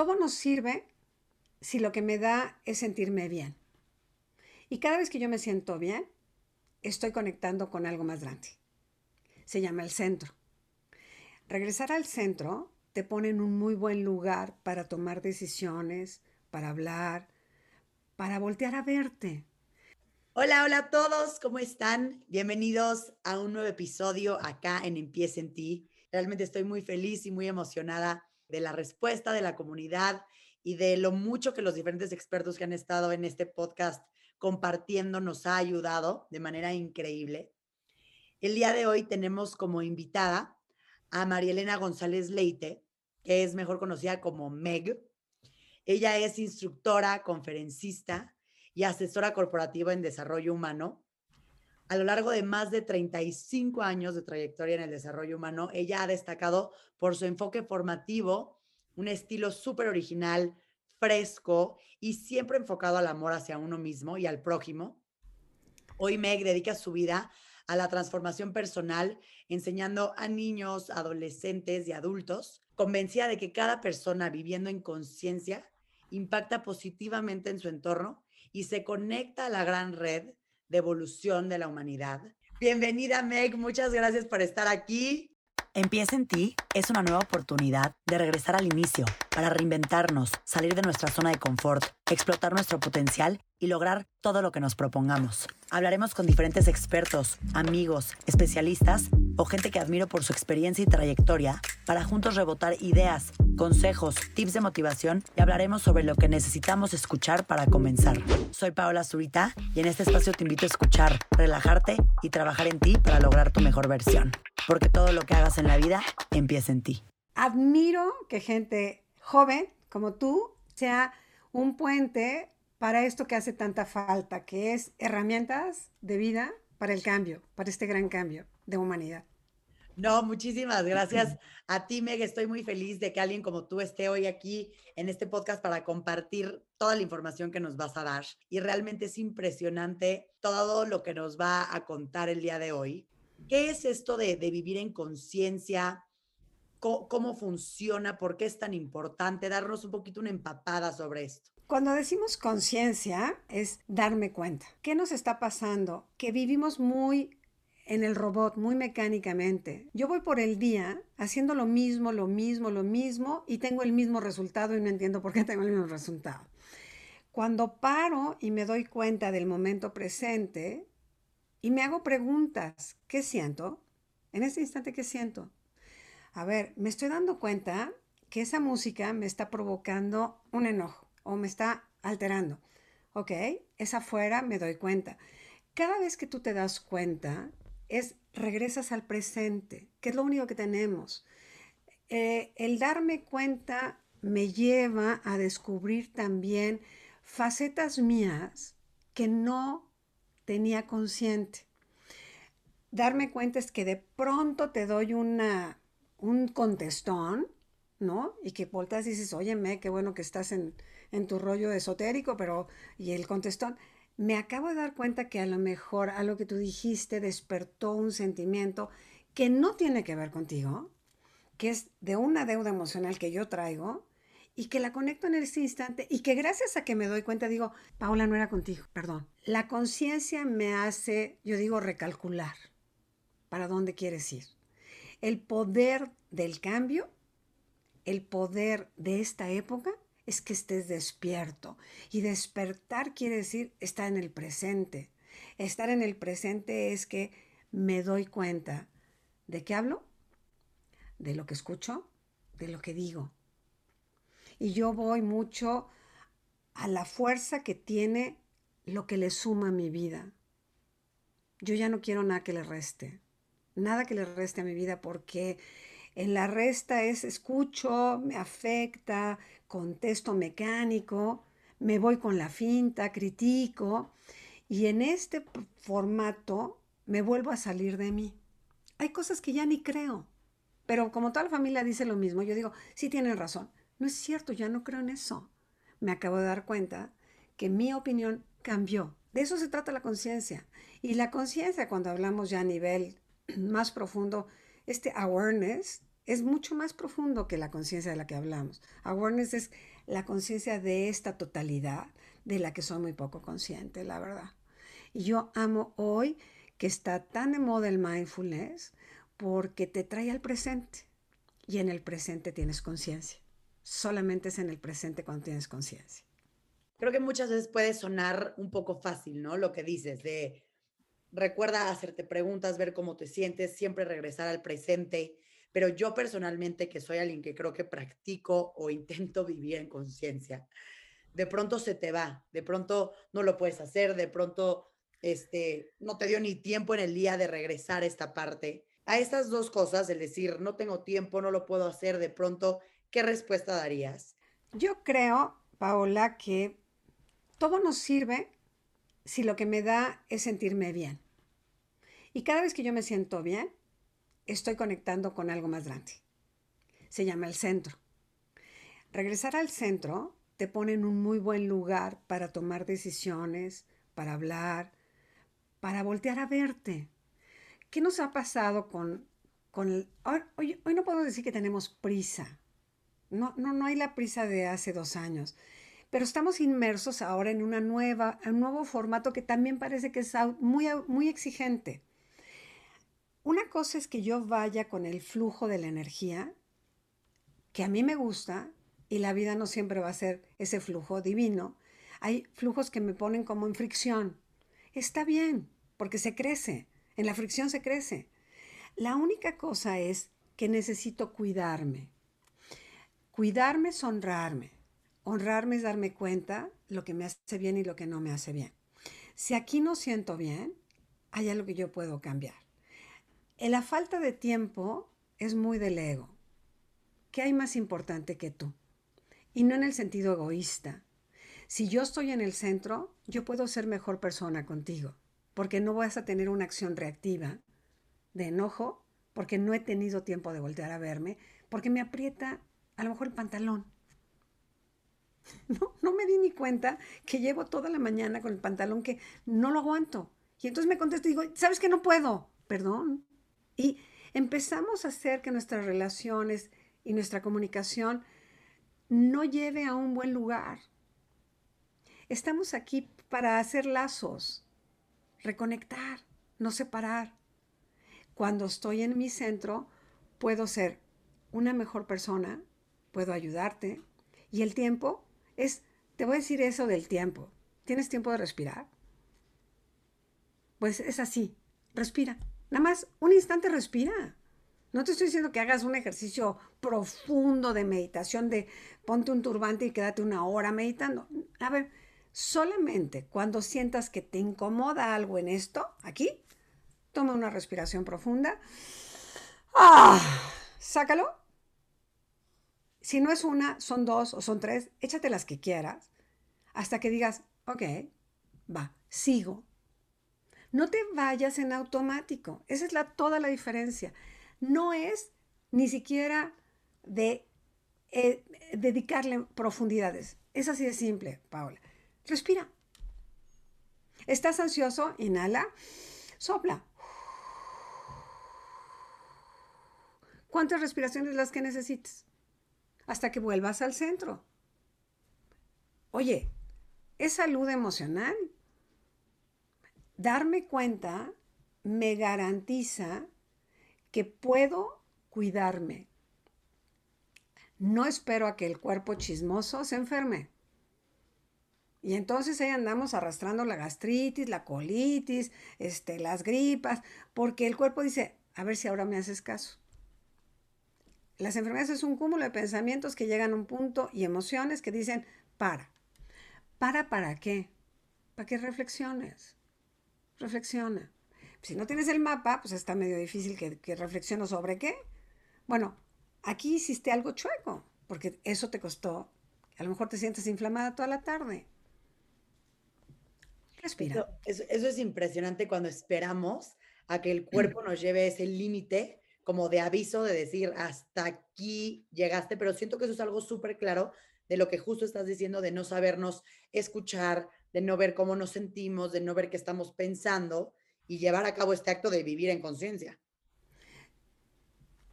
todo nos sirve si lo que me da es sentirme bien. Y cada vez que yo me siento bien, estoy conectando con algo más grande. Se llama el centro. Regresar al centro te pone en un muy buen lugar para tomar decisiones, para hablar, para voltear a verte. Hola, hola a todos, ¿cómo están? Bienvenidos a un nuevo episodio acá en Empieza en ti. Realmente estoy muy feliz y muy emocionada de la respuesta de la comunidad y de lo mucho que los diferentes expertos que han estado en este podcast compartiendo nos ha ayudado de manera increíble. El día de hoy tenemos como invitada a María Elena González Leite, que es mejor conocida como Meg. Ella es instructora, conferencista y asesora corporativa en desarrollo humano. A lo largo de más de 35 años de trayectoria en el desarrollo humano, ella ha destacado por su enfoque formativo, un estilo súper original, fresco y siempre enfocado al amor hacia uno mismo y al prójimo. Hoy Meg dedica su vida a la transformación personal, enseñando a niños, adolescentes y adultos, convencida de que cada persona viviendo en conciencia impacta positivamente en su entorno y se conecta a la gran red de evolución de la humanidad. Bienvenida Meg, muchas gracias por estar aquí. Empieza en ti es una nueva oportunidad de regresar al inicio, para reinventarnos, salir de nuestra zona de confort, explotar nuestro potencial y lograr todo lo que nos propongamos. Hablaremos con diferentes expertos, amigos, especialistas o gente que admiro por su experiencia y trayectoria para juntos rebotar ideas, consejos, tips de motivación y hablaremos sobre lo que necesitamos escuchar para comenzar. Soy Paola Zurita y en este espacio te invito a escuchar, relajarte y trabajar en ti para lograr tu mejor versión. Porque todo lo que hagas en la vida empieza en ti. Admiro que gente joven como tú sea un puente para esto que hace tanta falta, que es herramientas de vida para el cambio, para este gran cambio de humanidad. No, muchísimas gracias a ti, Meg. Estoy muy feliz de que alguien como tú esté hoy aquí en este podcast para compartir toda la información que nos vas a dar. Y realmente es impresionante todo lo que nos va a contar el día de hoy. ¿Qué es esto de, vivir en conciencia? ¿Cómo, funciona? ¿Por qué es tan importante? Darnos un poquito una empapada sobre esto. Cuando decimos conciencia es darme cuenta. ¿Qué nos está pasando? Que vivimos muy en el robot, muy mecánicamente. Yo voy por el día haciendo lo mismo, lo mismo, lo mismo y tengo el mismo resultado y no entiendo por qué tengo el mismo resultado. Cuando paro y me doy cuenta del momento presente y me hago preguntas, ¿qué siento? En ese instante, ¿qué siento? A ver, me estoy dando cuenta que esa música me está provocando un enojo o me está alterando. ¿Ok? Es afuera, me doy cuenta. Cada vez que tú te das cuenta, es regresas al presente, que es lo único que tenemos. Eh, el darme cuenta me lleva a descubrir también facetas mías que no tenía consciente. Darme cuenta es que de pronto te doy una, un contestón, ¿no? Y que volteas y dices, óyeme, qué bueno que estás en, en tu rollo esotérico, pero, y el contestón, me acabo de dar cuenta que a lo mejor a lo que tú dijiste despertó un sentimiento que no tiene que ver contigo, que es de una deuda emocional que yo traigo y que la conecto en ese instante y que gracias a que me doy cuenta digo, Paula no era contigo, perdón. La conciencia me hace, yo digo, recalcular para dónde quieres ir. El poder del cambio, el poder de esta época es que estés despierto. Y despertar quiere decir estar en el presente. Estar en el presente es que me doy cuenta de qué hablo, de lo que escucho, de lo que digo. Y yo voy mucho a la fuerza que tiene lo que le suma a mi vida. Yo ya no quiero nada que le reste, nada que le reste a mi vida porque en la resta es escucho, me afecta, contesto mecánico, me voy con la finta, critico y en este formato me vuelvo a salir de mí. Hay cosas que ya ni creo, pero como toda la familia dice lo mismo, yo digo, sí tienen razón. No es cierto, ya no creo en eso. Me acabo de dar cuenta que mi opinión cambió. De eso se trata la conciencia. Y la conciencia, cuando hablamos ya a nivel más profundo, este awareness es mucho más profundo que la conciencia de la que hablamos. Awareness es la conciencia de esta totalidad de la que soy muy poco consciente, la verdad. Y yo amo hoy que está tan de moda el mindfulness porque te trae al presente y en el presente tienes conciencia. Solamente es en el presente cuando tienes conciencia. Creo que muchas veces puede sonar un poco fácil, ¿no? Lo que dices de recuerda hacerte preguntas, ver cómo te sientes, siempre regresar al presente. Pero yo personalmente, que soy alguien que creo que practico o intento vivir en conciencia, de pronto se te va, de pronto no lo puedes hacer, de pronto este, no te dio ni tiempo en el día de regresar a esta parte. A estas dos cosas, el decir, no tengo tiempo, no lo puedo hacer, de pronto, ¿qué respuesta darías? Yo creo, Paola, que todo nos sirve si lo que me da es sentirme bien. Y cada vez que yo me siento bien, estoy conectando con algo más grande. Se llama el centro. Regresar al centro te pone en un muy buen lugar para tomar decisiones, para hablar, para voltear a verte. ¿Qué nos ha pasado con, con el... Hoy, hoy, no podemos decir que tenemos prisa. No, no, no hay la prisa de hace dos años. Pero estamos inmersos ahora en una nueva, un nuevo formato que también parece que es muy, muy exigente. Una cosa es que yo vaya con el flujo de la energía, que a mí me gusta, y la vida no siempre va a ser ese flujo divino. Hay flujos que me ponen como en fricción. Está bien, porque se crece. En la fricción se crece. La única cosa es que necesito cuidarme. Cuidarme es honrarme. Honrarme es darme cuenta lo que me hace bien y lo que no me hace bien. Si aquí no siento bien, hay algo que yo puedo cambiar. La falta de tiempo es muy del ego. ¿Qué hay más importante que tú? Y no en el sentido egoísta, si yo estoy en el centro, yo puedo ser mejor persona contigo, porque no vas a tener una acción reactiva de enojo, porque no he tenido tiempo de voltear a verme, porque me aprieta a lo mejor el pantalón. No, no me di ni cuenta que llevo toda la mañana con el pantalón que no lo aguanto. Y entonces me contesto y digo, ¿sabes que no puedo? Perdón. Y empezamos a hacer que nuestras relaciones y nuestra comunicación no lleve a un buen lugar. Estamos aquí para hacer lazos, reconectar, no separar. Cuando estoy en mi centro, puedo ser una mejor persona, puedo ayudarte. Y el tiempo es, te voy a decir eso del tiempo. ¿Tienes tiempo de respirar? Pues es así, respira. Nada más un instante respira. No te estoy diciendo que hagas un ejercicio profundo de meditación, de ponte un turbante y quédate una hora meditando. A ver, Solamente cuando sientas que te incomoda algo en esto, aquí, toma una respiración profunda. ¡Ah! Sácalo. Si no es una, son dos o son tres, échate las que quieras hasta que digas, ok, va, sigo. No te vayas en automático. Esa es la, toda la diferencia. No es ni siquiera de eh, dedicarle profundidades. Es así de simple, Paola. Respira. ¿Estás ansioso? Inhala. Sopla. ¿Cuántas respiraciones las que necesites? Hasta que vuelvas al centro. Oye, es salud emocional. Darme cuenta me garantiza que puedo cuidarme. No espero a que el cuerpo chismoso se enferme. Y entonces ahí andamos arrastrando la gastritis, la colitis, este, las gripas, porque el cuerpo dice, a ver si ahora me haces caso. Las enfermedades es un cúmulo de pensamientos que llegan a un punto y emociones que dicen, para. ¿Para para qué? Para que reflexiones. Reflexiona. Si no tienes el mapa, pues está medio difícil que, que reflexiones sobre qué. Bueno, aquí hiciste algo chueco, porque eso te costó. A lo mejor te sientes inflamada toda la tarde. Respira. Eso, es impresionante cuando esperamos a que el cuerpo nos lleve ese límite como de aviso de decir hasta aquí llegaste, pero siento que eso es algo súper claro de lo que justo estás diciendo, de no sabernos escuchar, de no ver cómo nos sentimos, de no ver qué estamos pensando y llevar a cabo este acto de vivir en conciencia.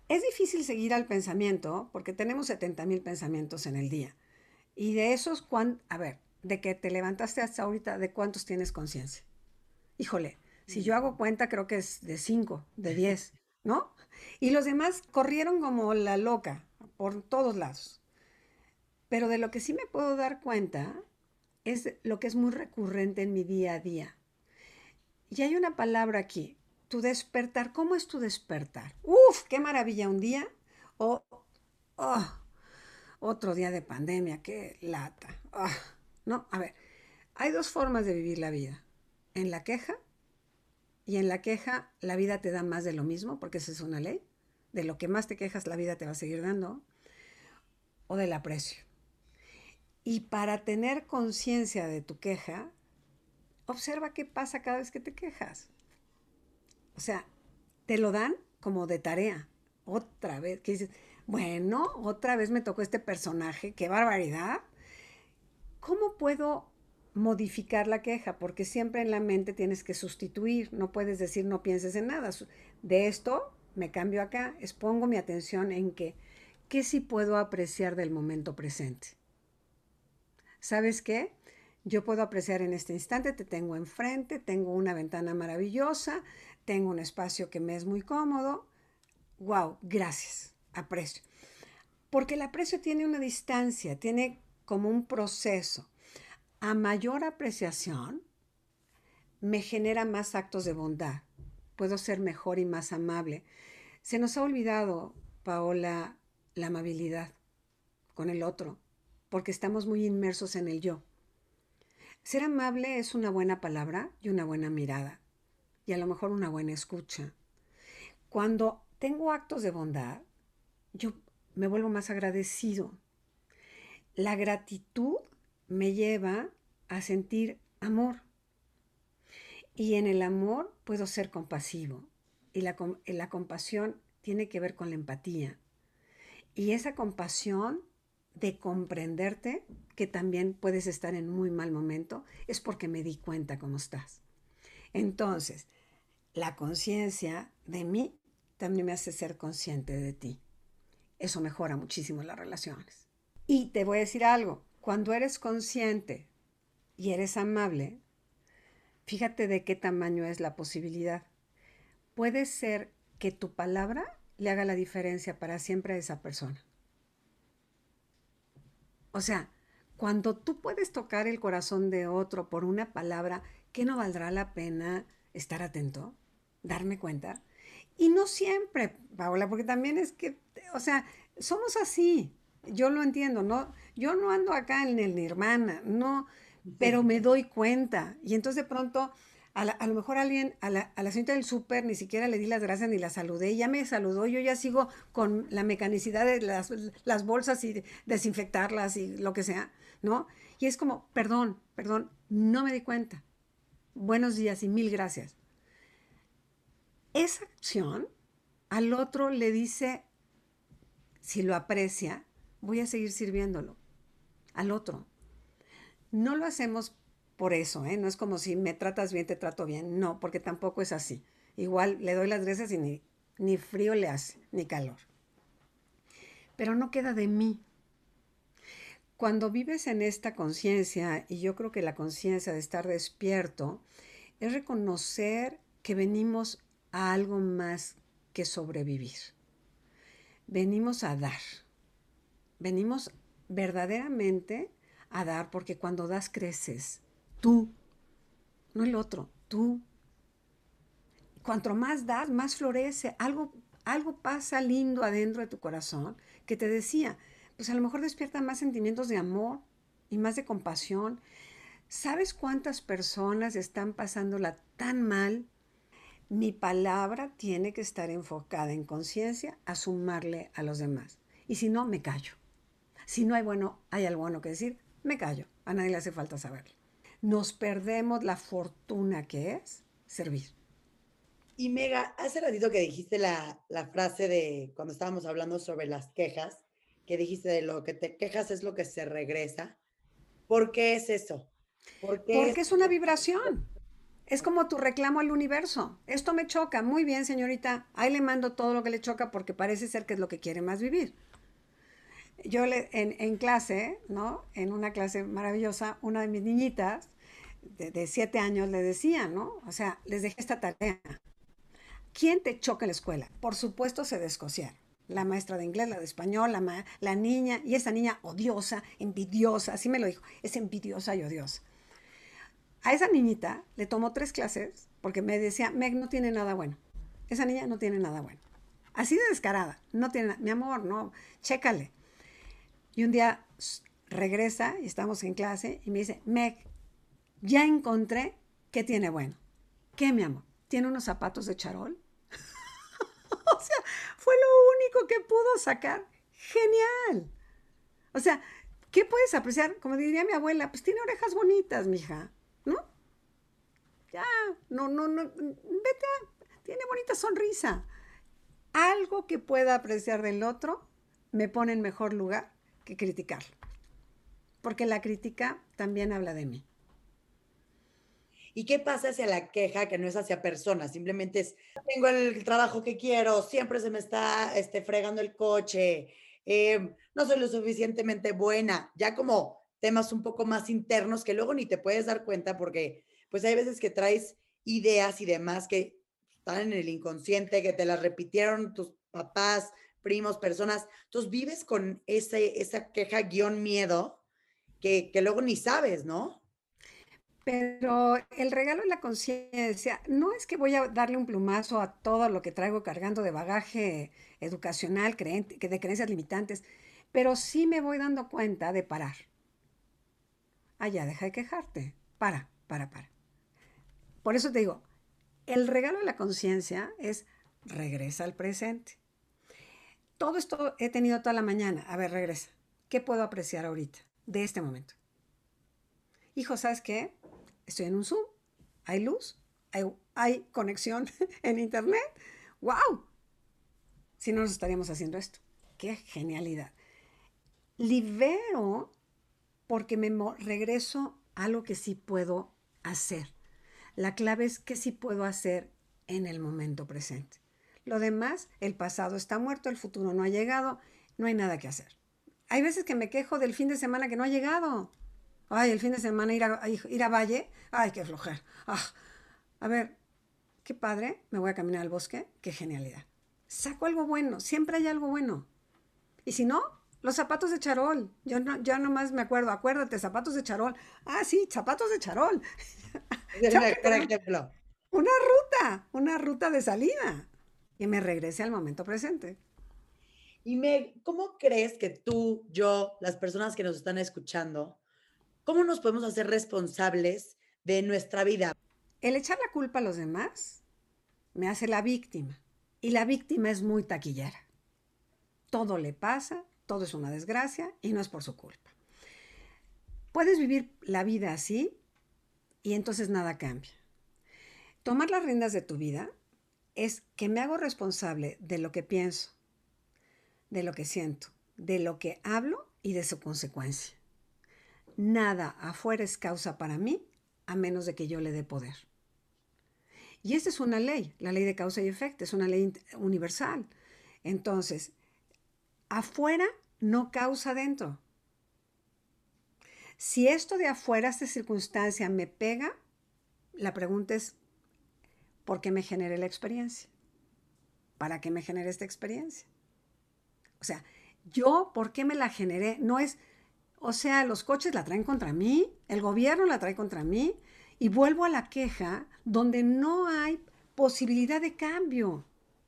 Es difícil seguir al pensamiento porque tenemos 70 mil pensamientos en el día. Y de esos, a ver, de que te levantaste hasta ahorita, ¿de cuántos tienes conciencia? Híjole, si yo hago cuenta, creo que es de 5, de 10, ¿no? Y los demás corrieron como la loca por todos lados. Pero de lo que sí me puedo dar cuenta es lo que es muy recurrente en mi día a día. Y hay una palabra aquí, tu despertar. ¿Cómo es tu despertar? Uf, qué maravilla un día. O oh, otro día de pandemia, qué lata. Ah, no, a ver, hay dos formas de vivir la vida. En la queja, y en la queja la vida te da más de lo mismo, porque esa es una ley. De lo que más te quejas, la vida te va a seguir dando. O del aprecio. Y para tener conciencia de tu queja, observa qué pasa cada vez que te quejas. O sea, te lo dan como de tarea. Otra vez, que dices, bueno, otra vez me tocó este personaje, qué barbaridad. ¿Cómo puedo modificar la queja? Porque siempre en la mente tienes que sustituir, no puedes decir no pienses en nada. De esto me cambio acá, expongo mi atención en que, ¿qué sí puedo apreciar del momento presente? ¿Sabes qué? Yo puedo apreciar en este instante, te tengo enfrente, tengo una ventana maravillosa, tengo un espacio que me es muy cómodo. ¡Wow! Gracias, aprecio. Porque el aprecio tiene una distancia, tiene como un proceso. A mayor apreciación, me genera más actos de bondad. Puedo ser mejor y más amable. Se nos ha olvidado, Paola, la amabilidad con el otro porque estamos muy inmersos en el yo. Ser amable es una buena palabra y una buena mirada, y a lo mejor una buena escucha. Cuando tengo actos de bondad, yo me vuelvo más agradecido. La gratitud me lleva a sentir amor. Y en el amor puedo ser compasivo. Y la, la compasión tiene que ver con la empatía. Y esa compasión de comprenderte que también puedes estar en muy mal momento, es porque me di cuenta cómo estás. Entonces, la conciencia de mí también me hace ser consciente de ti. Eso mejora muchísimo las relaciones. Y te voy a decir algo, cuando eres consciente y eres amable, fíjate de qué tamaño es la posibilidad. Puede ser que tu palabra le haga la diferencia para siempre a esa persona. O sea, cuando tú puedes tocar el corazón de otro por una palabra, ¿qué no valdrá la pena estar atento? Darme cuenta. Y no siempre, Paola, porque también es que, o sea, somos así. Yo lo entiendo, ¿no? Yo no ando acá en el nirvana, no, pero me doy cuenta. Y entonces de pronto a, lo mejor alguien, a la, a la del súper, ni siquiera le di las gracias ni la saludé, ya me saludó, yo ya sigo con la mecanicidad de las, las bolsas y desinfectarlas y lo que sea, ¿no? Y es como, perdón, perdón, no me di cuenta. Buenos días y mil gracias. Esa acción al otro le dice, si lo aprecia, voy a seguir sirviéndolo. Al otro. No lo hacemos por eso, ¿eh? No es como si me tratas bien, te trato bien. No, porque tampoco es así. Igual le doy las gracias y ni, ni frío le hace, ni calor. Pero no queda de mí. Cuando vives en esta conciencia, y yo creo que la conciencia de estar despierto, es reconocer que venimos a algo más que sobrevivir. Venimos a dar. Venimos verdaderamente a dar porque cuando das creces, Tú, no el otro, tú. Cuanto más das, más florece. Algo, algo pasa lindo adentro de tu corazón que te decía, pues a lo mejor despierta más sentimientos de amor y más de compasión. ¿Sabes cuántas personas están pasándola tan mal? Mi palabra tiene que estar enfocada en conciencia a sumarle a los demás. Y si no, me callo. Si no hay bueno, hay algo bueno que decir, me callo. A nadie le hace falta saberlo nos perdemos la fortuna que es servir. Y Mega, hace ratito que dijiste la, frase de cuando estábamos hablando sobre las quejas, que dijiste de lo que te quejas es lo que se regresa. ¿Por qué es eso? Porque es una vibración. Es como tu reclamo al universo. Esto me choca. Muy bien, señorita. Ahí le mando todo lo que le choca porque parece ser que es lo que quiere más vivir. Yo le, en, clase, ¿no? En una clase maravillosa, una de mis niñitas de, siete años le decía, ¿no? O sea, les dejé esta tarea. ¿Quién te choca en la escuela? Por supuesto se descosiaron. La maestra de inglés, la de español, la, ma- la niña, y esa niña odiosa, envidiosa, así me lo dijo, es envidiosa y odiosa. A esa niñita le tomó tres clases porque me decía, Meg no tiene nada bueno. Esa niña no tiene nada bueno. Así de descarada, no tiene nada. Mi amor, no, chécale. Y un día regresa y estamos en clase y me dice, Meg, ya encontré qué tiene bueno. ¿Qué, mi amor? ¿Tiene unos zapatos de charol? o sea, fue lo único que pudo sacar. Genial. O sea, ¿qué puedes apreciar? Como diría mi abuela, pues tiene orejas bonitas, mija, ¿no? Ya, no, no, no, vete a, tiene bonita sonrisa. Algo que pueda apreciar del otro me pone en mejor lugar que criticarlo. Porque la crítica también habla de mí. ¿Y qué pasa hacia la queja que no es hacia personas? Simplemente es, tengo el trabajo que quiero, siempre se me está este, fregando el coche, eh, no soy lo suficientemente buena, ya como temas un poco más internos que luego ni te puedes dar cuenta porque pues hay veces que traes ideas y demás que están en el inconsciente, que te las repitieron tus papás, primos, personas. Entonces vives con ese, esa queja guion miedo que, que luego ni sabes, ¿no? Pero el regalo de la conciencia no es que voy a darle un plumazo a todo lo que traigo cargando de bagaje educacional, creen- que de creencias limitantes, pero sí me voy dando cuenta de parar. Ah, ya, deja de quejarte. Para, para, para. Por eso te digo, el regalo de la conciencia es regresa al presente. Todo esto he tenido toda la mañana. A ver, regresa. ¿Qué puedo apreciar ahorita, de este momento? Hijo, ¿sabes qué? Estoy en un Zoom, hay luz, hay, conexión en Internet. ¡Wow! Si no, nos estaríamos haciendo esto. ¡Qué genialidad! Libero porque me regreso a algo que sí puedo hacer. La clave es que sí puedo hacer en el momento presente. Lo demás, el pasado está muerto, el futuro no ha llegado, no hay nada que hacer. Hay veces que me quejo del fin de semana que no ha llegado. Ay, el fin de semana ir a, ir a Valle. Ay, qué flojer. Ah, a ver, qué padre. Me voy a caminar al bosque. Qué genialidad. Saco algo bueno. Siempre hay algo bueno. Y si no, los zapatos de charol. Yo no, ya nomás me acuerdo. Acuérdate, zapatos de charol. Ah, sí, zapatos de charol. Yo. Una ruta, una ruta de salida. Y me regrese al momento presente. Y Meg, ¿cómo crees que tú, yo, las personas que nos están escuchando, cómo nos podemos hacer responsables de nuestra vida? El echar la culpa a los demás me hace la víctima. Y la víctima es muy taquillera. Todo le pasa, todo es una desgracia y no es por su culpa. Puedes vivir la vida así y entonces nada cambia. Tomar las riendas de tu vida es que me hago responsable de lo que pienso, de lo que siento, de lo que hablo y de su consecuencia. Nada afuera es causa para mí a menos de que yo le dé poder. Y esta es una ley, la ley de causa y efecto, es una ley universal. Entonces, afuera no causa dentro. Si esto de afuera, esta circunstancia me pega, la pregunta es, ¿por qué me generé la experiencia? ¿Para qué me generé esta experiencia? O sea, yo, ¿por qué me la generé? No es, o sea, los coches la traen contra mí, el gobierno la trae contra mí, y vuelvo a la queja donde no hay posibilidad de cambio.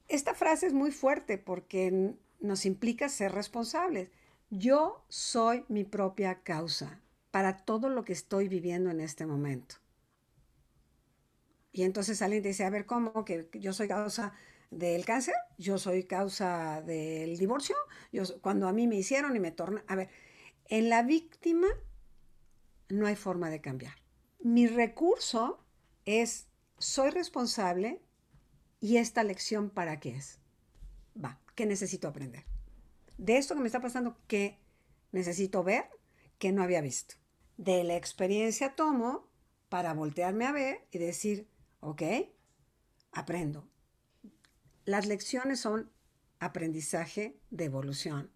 Esta frase es muy fuerte porque nos implica ser responsables. Yo soy mi propia causa para todo lo que estoy viviendo en este momento. Y entonces alguien te dice, a ver, ¿cómo? ¿Que yo soy causa del cáncer? ¿Yo soy causa del divorcio? Yo, cuando a mí me hicieron y me torna... A ver, en la víctima no hay forma de cambiar. Mi recurso es, soy responsable y esta lección para qué es. Va, ¿qué necesito aprender? De esto que me está pasando, ¿qué necesito ver que no había visto? De la experiencia tomo para voltearme a ver y decir, ok, aprendo. Las lecciones son aprendizaje de evolución.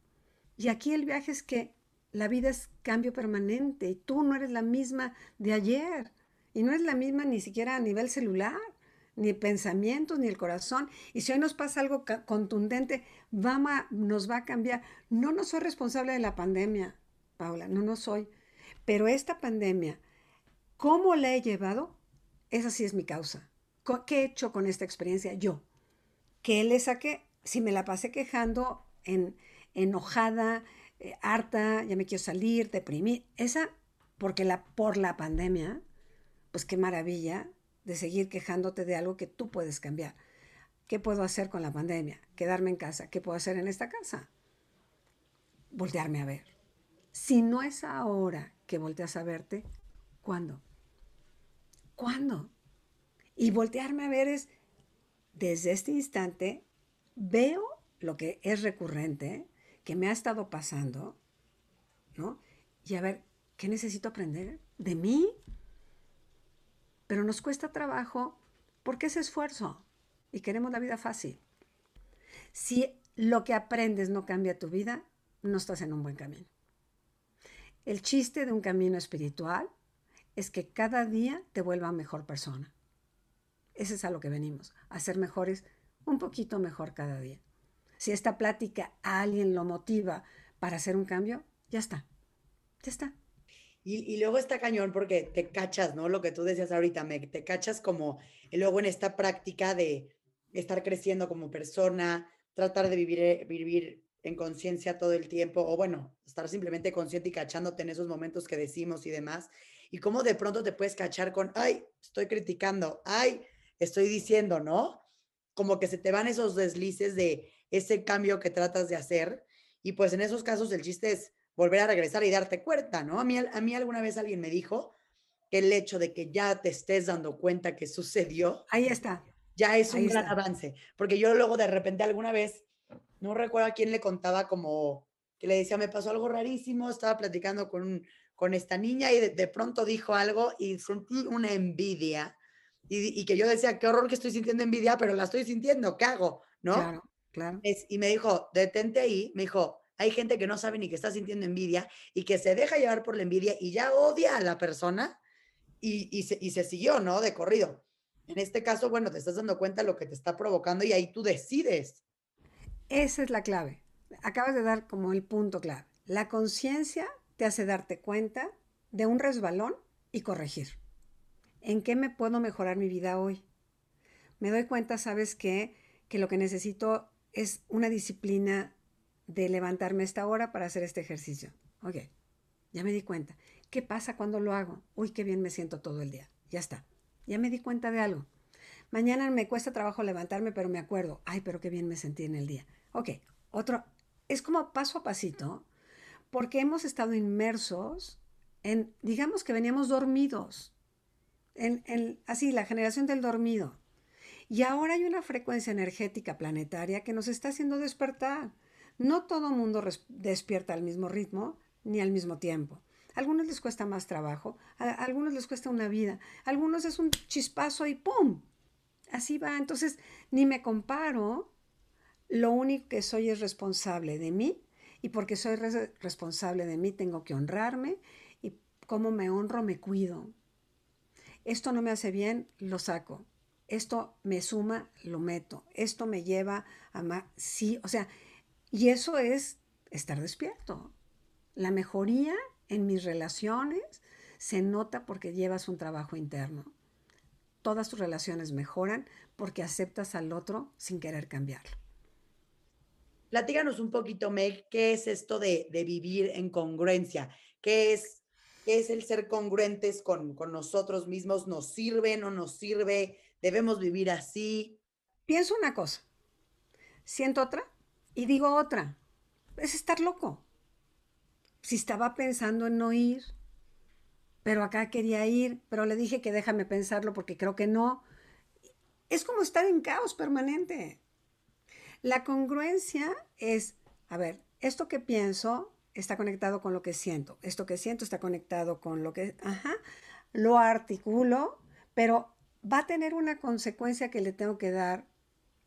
Y aquí el viaje es que la vida es cambio permanente y tú no eres la misma de ayer y no es la misma ni siquiera a nivel celular, ni pensamientos, ni el corazón. Y si hoy nos pasa algo contundente, va nos va a cambiar. No, no soy responsable de la pandemia, Paula, no, no soy. Pero esta pandemia, ¿cómo la he llevado? Esa sí es mi causa. ¿Qué he hecho con esta experiencia? Yo. ¿Qué le saqué? Si me la pasé quejando, en, enojada, eh, harta, ya me quiero salir, deprimir. Esa, porque la, por la pandemia, pues qué maravilla de seguir quejándote de algo que tú puedes cambiar. ¿Qué puedo hacer con la pandemia? Quedarme en casa. ¿Qué puedo hacer en esta casa? Voltearme a ver. Si no es ahora que volteas a verte, ¿cuándo? ¿Cuándo? Y voltearme a ver es, desde este instante, veo lo que es recurrente, que me ha estado pasando, ¿no? Y a ver, ¿qué necesito aprender de mí? Pero nos cuesta trabajo porque es esfuerzo y queremos la vida fácil. Si lo que aprendes no cambia tu vida, no estás en un buen camino. El chiste de un camino espiritual es que cada día te vuelva mejor persona. Ese es a lo que venimos, a ser mejores un poquito mejor cada día. Si esta plática a alguien lo motiva para hacer un cambio, ya está, ya está. Y, luego está cañón porque te cachas, ¿no? Lo que tú decías ahorita, me te cachas como, y luego en esta práctica de estar creciendo como persona, tratar de vivir, eh, vivir en conciencia todo el tiempo, o bueno, estar simplemente consciente y cachándote en esos momentos que decimos y demás, y cómo de pronto te puedes cachar con, ay, estoy criticando, ay, estoy diciendo, ¿no? Como que se te van esos deslices de ese cambio que tratas de hacer, y pues en esos casos el chiste es volver a regresar y darte cuenta, ¿no? A mí, a mí alguna vez alguien me dijo que el hecho de que ya te estés dando cuenta que sucedió. Ahí está. Ya es un gran avance. Porque yo luego de repente alguna vez, no recuerdo a quién le contaba como que le decía, me pasó algo rarísimo, estaba platicando con, con esta niña y de, pronto dijo algo y sentí una envidia. Y, y, que yo decía, qué horror que estoy sintiendo envidia, pero la estoy sintiendo, ¿qué hago? ¿No? Claro, claro. Es, y me dijo, detente ahí, me dijo, hay gente que no sabe ni que está sintiendo envidia y que se deja llevar por la envidia y ya odia a la persona y, se, siguió, ¿no? De corrido. En este caso, bueno, te estás dando cuenta de lo que te está provocando y ahí tú decides. Esa es la clave. Acabas de dar como el punto clave. La conciencia te hace darte cuenta de un resbalón y corregir. ¿En qué me puedo mejorar mi vida hoy? Me doy cuenta, ¿sabes qué? Que lo que necesito es una disciplina de levantarme esta hora para hacer este ejercicio. Ok, ya me di cuenta. ¿Qué pasa cuando lo hago? Uy, qué bien me siento todo el día. Ya está. Ya me di cuenta de algo. Mañana me cuesta trabajo levantarme, pero me acuerdo. Ay, pero qué bien me sentí en el día. Ok, otro. Es como paso a pasito, porque hemos estado inmersos en, digamos que veníamos dormidos, así, la generación del dormido. Y ahora hay una frecuencia energética planetaria que nos está haciendo despertar. No todo mundo despierta al mismo ritmo ni al mismo tiempo. A algunos les cuesta más trabajo, a algunos les cuesta una vida, a algunos es un chispazo y ¡pum! Así va. Entonces, ni me comparo. Lo único que soy es responsable de mí y porque soy responsable de mí tengo que honrarme y como me honro me cuido. Esto no me hace bien, lo saco. Esto me suma, lo meto. Esto me lleva a más. Sí, o sea, y eso es estar despierto. La mejoría en mis relaciones se nota porque llevas un trabajo interno. Todas tus relaciones mejoran porque aceptas al otro sin querer cambiarlo. Platíganos un poquito, Meg, ¿qué es esto de, vivir en congruencia? ¿Qué es, es el ser congruentes con, con nosotros mismos? ¿Nos sirve, no nos sirve? ¿Debemos vivir así? Pienso una cosa. Siento otra y digo otra, es estar loco. Si estaba pensando en no ir, pero acá quería ir, pero le dije que déjame pensarlo porque creo que no. Es como estar en caos permanente. La congruencia es, a ver, esto que pienso está conectado con lo que siento, esto que siento está conectado con lo que, ajá, lo articulo, pero va a tener una consecuencia que le tengo que dar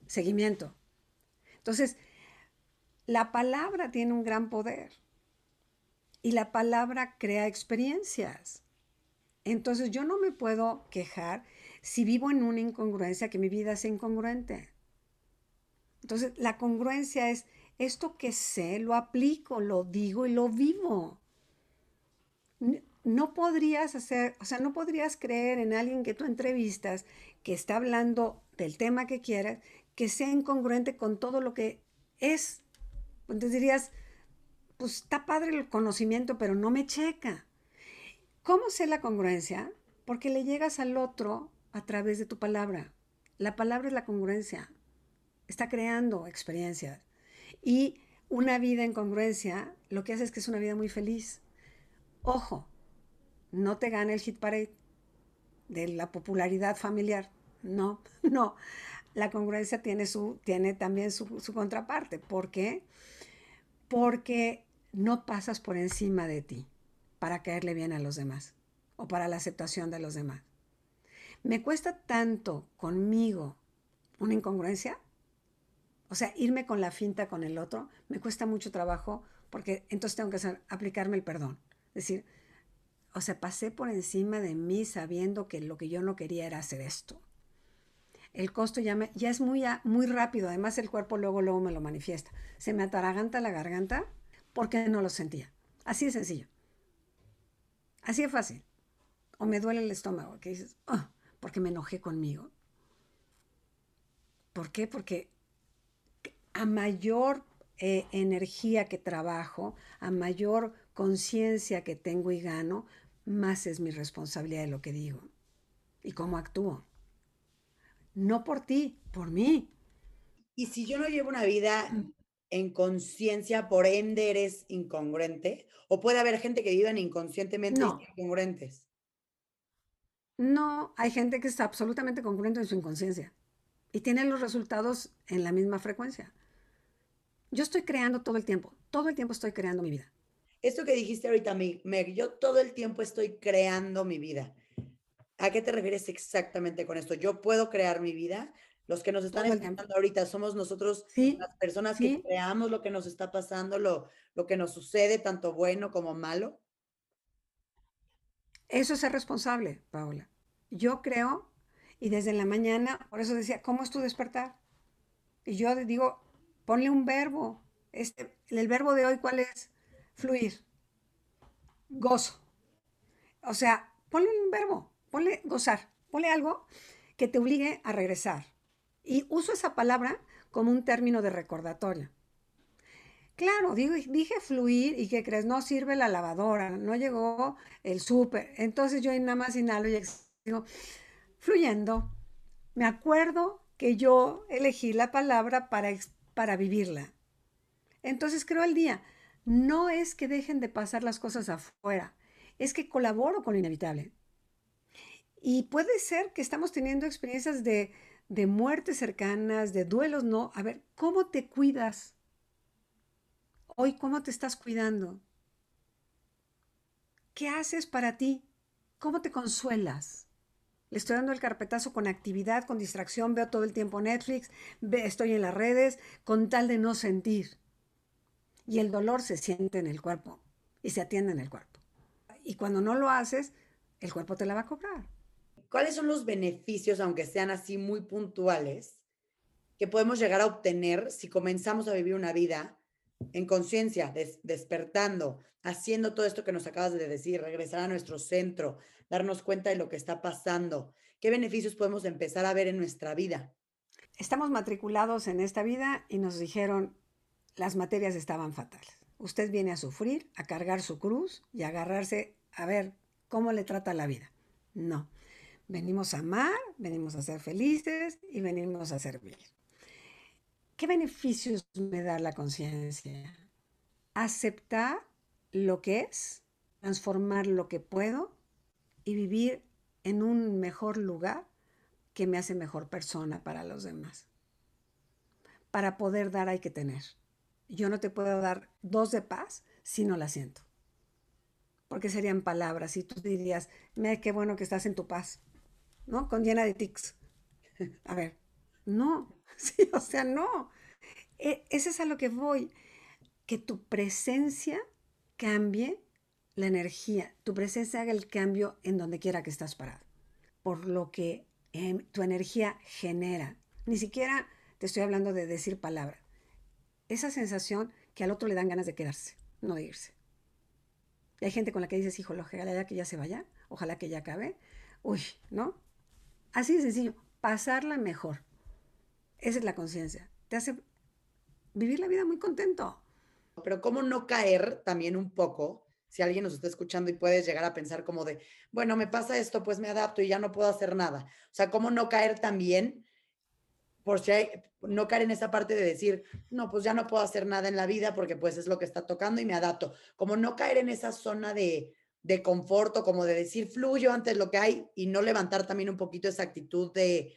seguimiento. Entonces, la palabra tiene un gran poder y la palabra crea experiencias. Entonces yo no me puedo quejar si vivo en una incongruencia, que mi vida sea incongruente. Entonces la congruencia es esto que sé, lo aplico, lo digo y lo vivo. No podrías hacer, o sea, no podrías creer en alguien que tú entrevistas que está hablando del tema que quieras, que sea incongruente con todo lo que es. Entonces dirías, pues está padre el conocimiento, pero no me checa. ¿Cómo sé la congruencia? Porque le llegas al otro a través de tu palabra. La palabra es la congruencia. Está creando experiencias. Y una vida en congruencia lo que hace es que es una vida muy feliz. Ojo, no te gana el hit parade de la popularidad familiar. No, no. La congruencia tiene, su, tiene también su, su contraparte. ¿Por qué? Porque no pasas por encima de ti para caerle bien a los demás o para la aceptación de los demás. Me cuesta tanto conmigo una incongruencia, o sea, irme con la finta con el otro, me cuesta mucho trabajo porque entonces tengo que hacer, aplicarme el perdón. Es decir, o sea, pasé por encima de mí sabiendo que lo que yo no quería era hacer esto. El costo ya, me, es muy, muy rápido, además el cuerpo luego, luego me lo manifiesta. Se me ataraganta la garganta porque no lo sentía. Así de sencillo. Así de fácil. O me duele el estómago, que dices, oh, porque me enojé conmigo. ¿Por qué? Porque a mayor eh, energía que trabajo, a mayor conciencia que tengo y gano, más es mi responsabilidad de lo que digo y cómo actúo. No por ti, por mí. Y si yo no llevo una vida en conciencia, por ende eres incongruente? ¿O puede haber gente que vivan inconscientemente no. incongruentes? No, hay gente que está absolutamente congruente en su inconsciencia y tiene los resultados en la misma frecuencia. Yo estoy creando todo el tiempo, todo el tiempo estoy creando mi vida. Esto que dijiste ahorita, Meg, yo todo el tiempo estoy creando mi vida. ¿A qué te refieres exactamente con esto? ¿Yo puedo crear mi vida? Los que nos están escuchando ahorita somos nosotros las personas que creamos lo que nos está pasando, lo, lo que nos sucede, tanto bueno como malo. Eso es ser responsable, Paola. Yo creo, y desde la mañana, por eso decía, ¿cómo es tu despertar? Y yo digo, ponle un verbo. Este, el verbo de hoy, ¿cuál es? Fluir. Gozo. O sea, ponle un verbo, ponle gozar, ponle algo que te obligue a regresar y uso esa palabra como un término de recordatorio. Claro, digo, dije fluir y que crees, no sirve la lavadora, no llegó el súper. Entonces yo nada más inhalo y digo, fluyendo. Me acuerdo que yo elegí la palabra para, para vivirla. Entonces creo el día. No es que dejen de pasar las cosas afuera, es que colaboro con lo inevitable. Y puede ser que estamos teniendo experiencias de, de muertes cercanas, de duelos, no. A ver, ¿cómo te cuidas? Hoy, ¿cómo te estás cuidando? ¿Qué haces para ti? ¿Cómo te consuelas? Estoy dando el carpetazo con actividad, con distracción, veo todo el tiempo Netflix, estoy en las redes, con tal de no sentir. Y el dolor se siente en el cuerpo y se atiende en el cuerpo. Y cuando no lo haces, el cuerpo te la va a cobrar. ¿cuáles son los beneficios, aunque sean así muy puntuales, que podemos llegar a obtener si comenzamos a vivir una vida en conciencia, despertando, haciendo todo esto que nos acabas de decir, regresar a nuestro centro, darnos cuenta de lo que está pasando? ¿Qué beneficios podemos empezar a ver en nuestra vida? Estamos matriculados en esta vida y nos dijeron las materias estaban fatales. Usted viene a sufrir, a cargar su cruz y a agarrarse a ver cómo le trata la vida. No. Venimos a amar, venimos a ser felices y venimos a servir. ¿Qué beneficios me da la conciencia? Aceptar lo que es, transformar lo que puedo y vivir en un mejor lugar que me hace mejor persona para los demás. Para poder dar hay que tener. Yo no te puedo dar dos de paz si no la siento. porque serían palabras y tú dirías, mira qué bueno que estás en tu paz, ¿no? Con llena de tics. A ver, no, o sea, no. E, ese es a lo que voy, que tu presencia cambie la energía, tu presencia haga el cambio en donde quiera que estás parado, por lo que em, tu energía genera. Ni siquiera te estoy hablando de decir palabra. Esa sensación que al otro le dan ganas de quedarse, no de irse. Y hay gente con la que dices, hijo, ojalá que ya se vaya, ojalá que ya acabe. Uy, ¿no? Así de sencillo, pasarla mejor. Esa es la conciencia. Te hace vivir la vida muy contento. Pero cómo no caer también un poco, si alguien nos está escuchando y puedes llegar a pensar como de, bueno, me pasa esto, pues me adapto y ya no puedo hacer nada. O sea, cómo no caer también, por si no caer en esa parte de decir, no, pues ya no puedo hacer nada en la vida porque pues es lo que está tocando y me adapto. Como no caer en esa zona de, de confort o como de decir, fluyo antes lo que hay y no levantar también un poquito esa actitud de,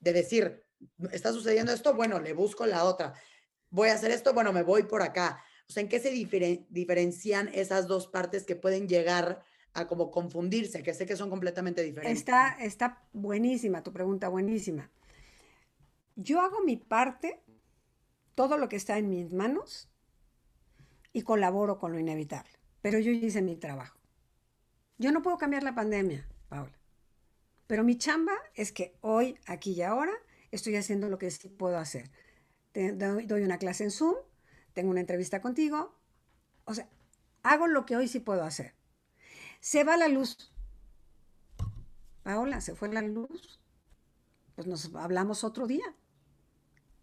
de decir, está sucediendo esto, bueno, le busco la otra. Voy a hacer esto, bueno, me voy por acá. O sea, ¿en qué se diferencian esas dos partes que pueden llegar a como confundirse, que sé que son completamente diferentes? Está, está buenísima tu pregunta, buenísima. Yo hago mi parte, todo lo que está en mis manos, y colaboro con lo inevitable. Pero yo hice mi trabajo. Yo no puedo cambiar la pandemia, Paula. Pero mi chamba es que hoy, aquí y ahora, estoy haciendo lo que sí puedo hacer. Te doy una clase en Zoom, tengo una entrevista contigo. O sea, hago lo que hoy sí puedo hacer. Se va la luz. Paola, se fue la luz. Pues nos hablamos otro día.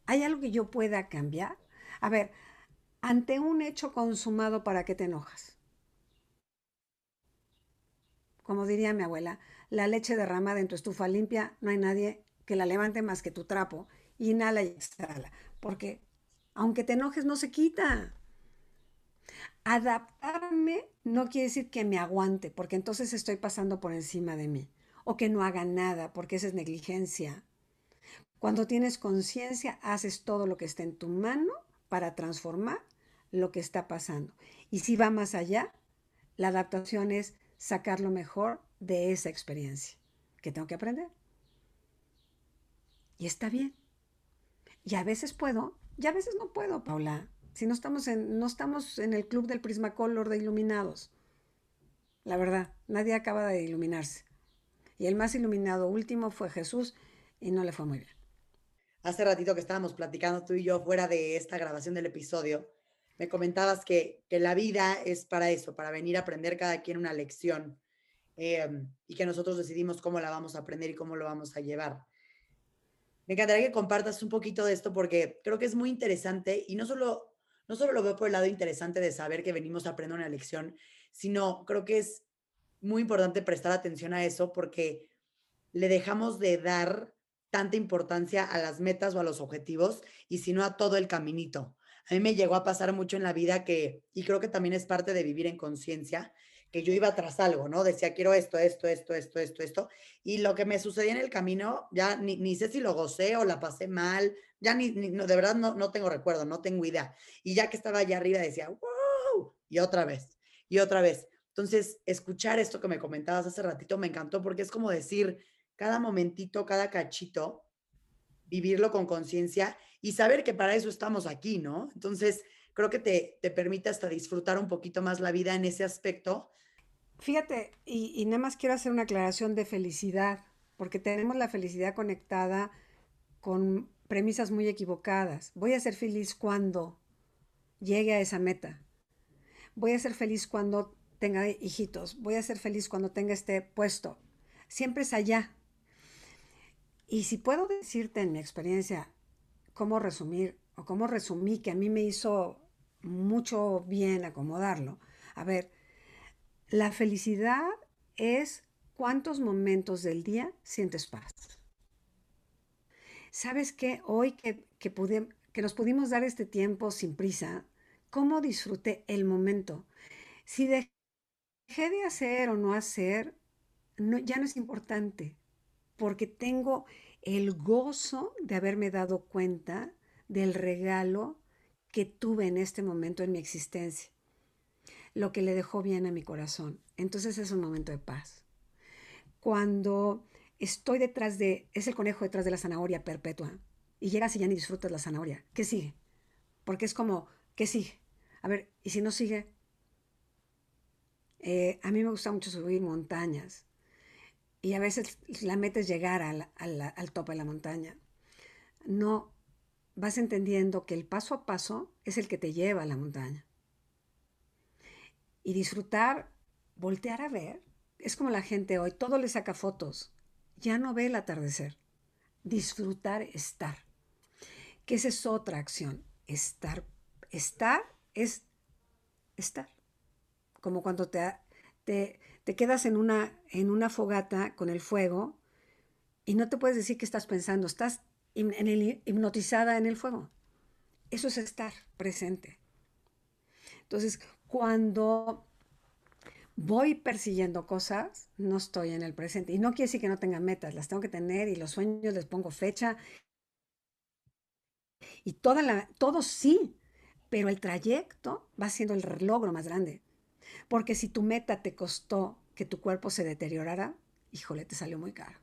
¿Hay algo que yo pueda cambiar? A ver, ante un hecho consumado, ¿para qué te enojas? Como diría mi abuela, la leche derramada en tu estufa limpia, no hay nadie que la levante más que tu trapo. Inhala y exhala. Porque aunque te enojes, no se quita. Adaptarme no quiere decir que me aguante, porque entonces estoy pasando por encima de mí. O que no haga nada, porque esa es negligencia. Cuando tienes conciencia, haces todo lo que está en tu mano para transformar lo que está pasando. Y si va más allá, la adaptación es sacar lo mejor de esa experiencia que tengo que aprender. Y está bien. Y a veces puedo, y a veces no puedo, Paula. Si no estamos en, no estamos en el club del Prismacolor de iluminados. La verdad, nadie acaba de iluminarse. Y el más iluminado último fue Jesús y no le fue muy bien hace ratito que estábamos platicando tú y yo fuera de esta grabación del episodio, me comentabas que, la vida es para eso, para venir a aprender cada quien una lección em, y que nosotros decidimos cómo la vamos a aprender y cómo lo vamos a llevar. Me encantaría que compartas un poquito de esto porque creo que es muy interesante y no solo, no solo lo veo por el lado interesante de saber que venimos a aprender una lección, sino creo que es muy importante prestar atención a eso porque le dejamos de dar tanta importancia a las metas o a los objetivos y sino a todo el caminito. A mí me llegó a pasar mucho en la vida que, y creo que también es parte de vivir en conciencia, que yo iba tras algo, ¿no? Decía, quiero esto, esto, esto, esto, esto, esto. Y lo que me sucedía en el camino, ya ni, ni sé si lo gocé o la pasé mal, ya ni, no, de verdad no, no tengo recuerdo, no tengo idea. Y ya que estaba allá arriba decía, wow, y otra vez, y otra vez. Entonces, escuchar esto que me comentabas hace ratito me encantó porque es como decir, cada momentito, cada cachito, vivirlo con conciencia y saber que para eso estamos aquí, ¿no? Entonces, creo que te, te permite hasta disfrutar un poquito más la vida en ese aspecto. Fíjate, y, y nada más quiero hacer una aclaración de felicidad, porque tenemos la felicidad conectada con premisas muy equivocadas. Voy a ser feliz cuando llegue a esa meta. Voy a ser feliz cuando tenga hijitos. Voy a ser feliz cuando tenga este puesto. Siempre es allá. Y si puedo decirte en mi experiencia cómo resumir o cómo resumí que a mí me hizo mucho bien acomodarlo. A ver, la felicidad es cuántos momentos del día sientes paz. ¿Sabes qué? Hoy que, que, que nos pudimos dar este tiempo sin prisa, ¿cómo disfruté el momento? Si dejé de hacer o no hacer, ya no es importante porque tengo el gozo de haberme dado cuenta del regalo que tuve en este momento en mi existencia. lo que le dejó bien a mi corazón. Entonces es un momento de paz. Cuando estoy detrás de, es el conejo detrás de la zanahoria perpetua, y llegas y ya ni disfrutas la zanahoria, ¿qué sigue? Porque es como, ¿qué sigue? A ver, ¿y si no sigue? Eh, a mí me gusta mucho subir montañas y a veces la meta es llegar al, al tope de la montaña. No vas entendiendo que el paso a paso es el que te lleva a la montaña. Y disfrutar, voltear a ver, es como la gente hoy, todo le saca fotos, ya no ve el atardecer. Disfrutar, estar. Que esa es otra acción, estar. Estar es estar. Como cuando te, te, te quedas en una, en una fogata con el fuego y no te puedes decir qué estás pensando, estás hipnotizada en el fuego. Eso es estar presente. Entonces, cuando voy persiguiendo cosas, no estoy en el presente. Y no quiere decir que no tenga metas, las tengo que tener y los sueños les pongo fecha. Y toda la, todo sí, pero el trayecto va siendo el logro más grande. Porque si tu meta te costó que tu cuerpo se deteriorara, híjole, te salió muy caro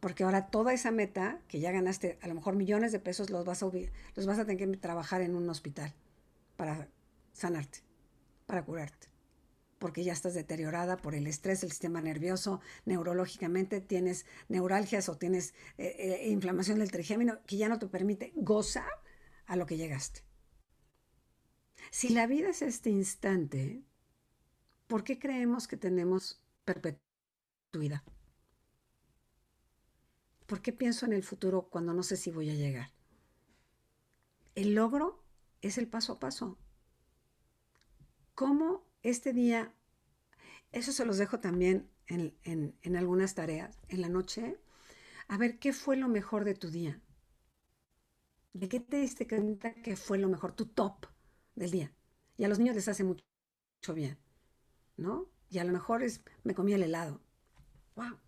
porque ahora toda esa meta que ya ganaste, a lo mejor millones de pesos, los vas a, los vas a tener que trabajar en un hospital para sanarte, para curarte, porque ya estás deteriorada por el estrés, el sistema nervioso, neurológicamente tienes neuralgias o tienes eh, eh, inflamación del trigémino que ya no te permite gozar a lo que llegaste. Si la vida es este instante, ¿por qué creemos que tenemos perpetuidad? ¿Por qué pienso en el futuro cuando no sé si voy a llegar? El logro es el paso a paso. ¿Cómo este día, eso se los dejo también en, algunas tareas, en la noche, a ver qué fue lo mejor de tu día? ¿De qué te diste cuenta que fue lo mejor, tu top del día? Y a los niños les hace mucho, mucho bien, ¿no? Y a lo mejor es, me comí el helado. ¡Wow!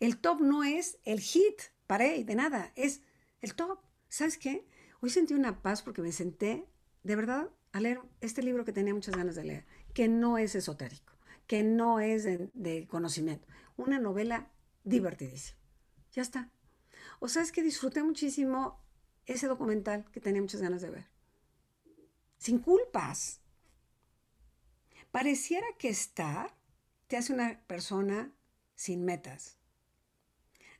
El top no es el hit, paré, de nada, es el top. ¿Sabes qué? Hoy sentí una paz porque me senté, de verdad, a leer este libro que tenía muchas ganas de leer, que no es esotérico, que no es de, conocimiento. Una novela divertidísima. Ya está. O sea, que disfruté muchísimo ese documental que tenía muchas ganas de ver. Sin culpas. Pareciera que estar te hace una persona sin metas.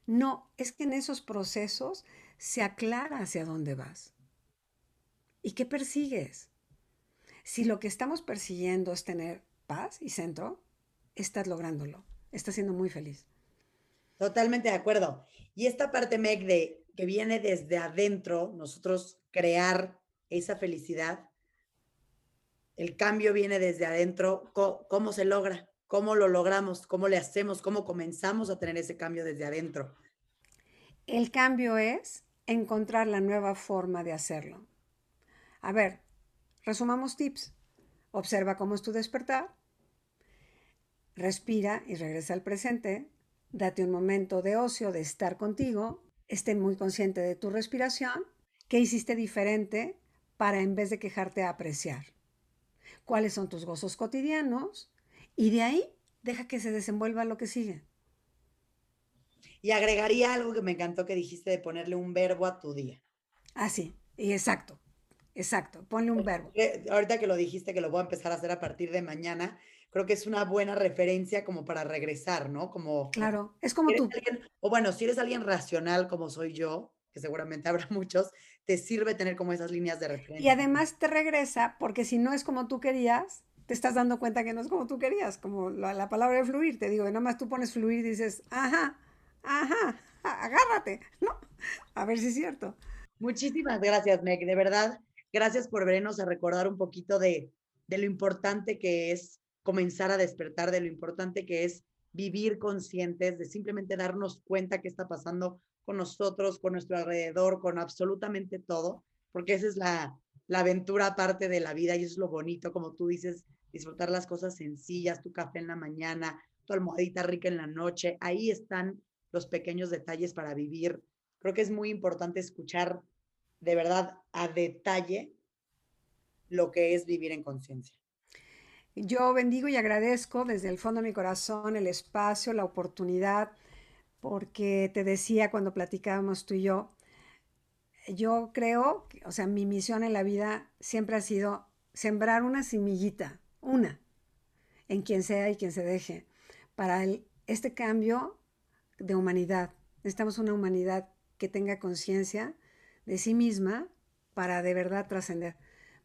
No, es que en esos procesos se aclara hacia dónde vas. ¿Y qué persigues? Si lo que estamos persiguiendo es tener paz y centro, estás lográndolo. Estás siendo muy feliz. Totalmente de acuerdo. Y esta parte, Meg, de que viene desde adentro, nosotros crear esa felicidad, el cambio viene desde adentro, cómo se logra? ¿Cómo lo logramos? ¿Cómo le hacemos? ¿Cómo comenzamos a tener ese cambio desde adentro? El cambio es encontrar la nueva forma de hacerlo. A ver, resumamos tips. Observa cómo es tu despertar. Respira y regresa al presente. Date un momento de ocio, de estar contigo. Esté muy consciente de tu respiración. ¿Qué hiciste diferente para en vez de quejarte apreciar? ¿Cuáles son tus gozos cotidianos? Y de ahí deja que se desenvuelva lo que sigue. Y agregaría algo que me encantó que dijiste de ponerle un verbo a tu día. Ah, sí, y exacto, exacto, ponle un verbo. Ahorita que lo dijiste que lo voy a empezar a hacer a partir de mañana, creo que es una buena referencia como para regresar, ¿no? Como Claro, es como tú. o bueno, si eres alguien racional como soy yo, que seguramente habrá muchos, te sirve tener como esas líneas de referencia. Y además te regresa porque si no es como tú querías, te estás dando cuenta que no es como tú querías, como la, palabra de fluir, te digo, nada más tú pones fluir y dices, ajá, ajá, agárrate, ¿no? A ver si es cierto. Muchísimas gracias, Meg, de verdad, gracias por vernos a recordar un poquito de, de lo importante que es comenzar a despertar, de lo importante que es vivir conscientes, de simplemente darnos cuenta qué está pasando con nosotros, con nuestro alrededor, con absolutamente todo, porque esa es la, la aventura aparte de la vida y eso es lo bonito, como tú dices, disfrutar las cosas sencillas, tu café en la mañana, tu almohadita rica en la noche, ahí están los pequeños detalles para vivir. Creo que es muy importante escuchar de verdad a detalle lo que es vivir en conciencia. Yo bendigo y agradezco desde el fondo de mi corazón el espacio, la oportunidad, porque te decía cuando platicábamos tú y yo, yo creo, o sea, mi misión en la vida siempre ha sido sembrar una semillita, una, en quien sea y quien se deje, para este cambio de humanidad. Necesitamos una humanidad que tenga conciencia de sí misma para de verdad trascender,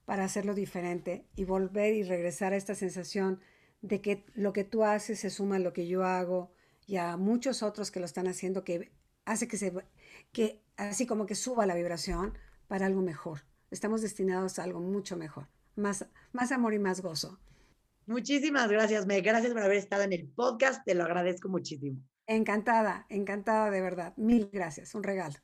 para hacerlo diferente y volver y regresar a esta sensación de que lo que tú haces se suma a lo que yo hago y a muchos otros que lo están haciendo que hace que se que así como que suba la vibración para algo mejor. Estamos destinados a algo mucho mejor, más más amor y más gozo. Muchísimas gracias, Meg. Gracias por haber estado en el podcast. Te lo agradezco muchísimo. Encantada, encantada de verdad. Mil gracias. Un regalo.